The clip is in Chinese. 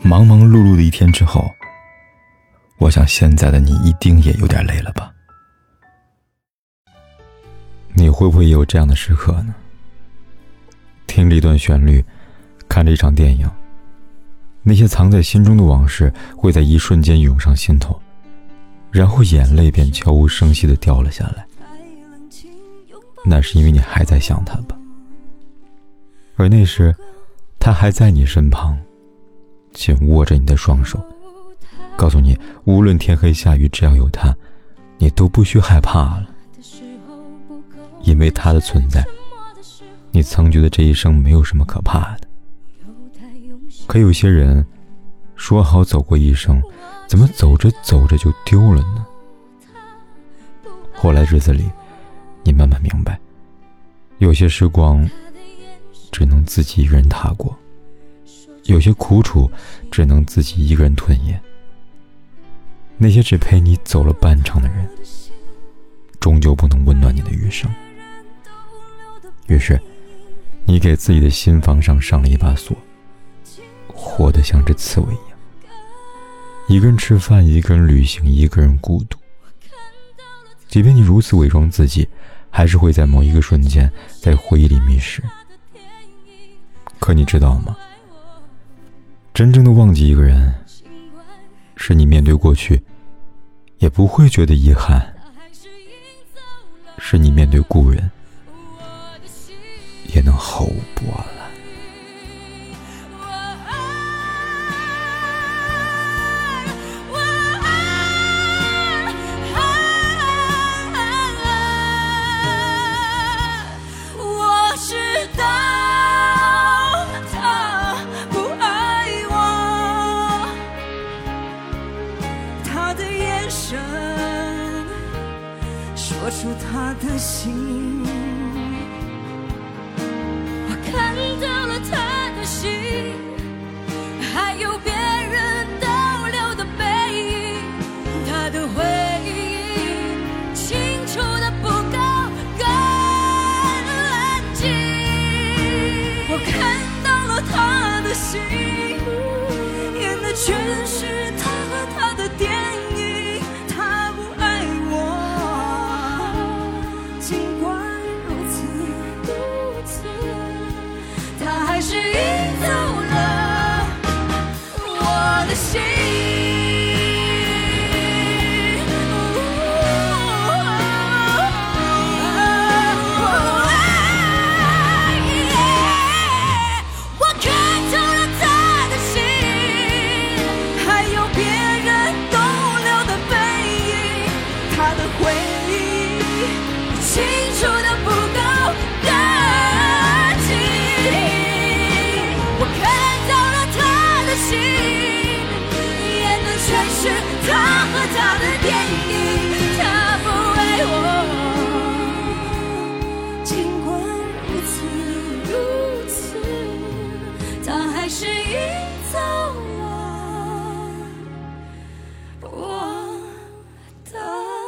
忙忙碌碌的一天之后，我想现在的你一定也有点累了吧？你会不会也有这样的时刻呢？听着一段旋律，看着一场电影，那些藏在心中的往事会在一瞬间涌上心头，然后眼泪便悄无声息的掉了下来。那是因为你还在想他吧？而那时，他还在你身旁。紧握着你的双手，告诉你，无论天黑下雨，只要有他，你都不需害怕了。因为他的存在，你曾觉得这一生没有什么可怕的。可有些人，说好走过一生，怎么走着走着就丢了呢？后来日子里，你慢慢明白，有些时光，只能自己一人踏过。有些苦楚，只能自己一个人吞咽。那些只陪你走了半程的人，终究不能温暖你的余生。于是，你给自己的心房上上了一把锁，活得像只刺猬一样，一个人吃饭，一个人旅行，一个人孤独。即便你如此伪装自己，还是会在某一个瞬间，在回忆里迷失。可你知道吗？真正的忘记一个人，是你面对过去，也不会觉得遗憾；是你面对故人，也能毫无不安。说出他的心，我看到了他的心，还有别人逗留的背影，他的回忆清楚的不够更安静。我看到了他的心，演的全是他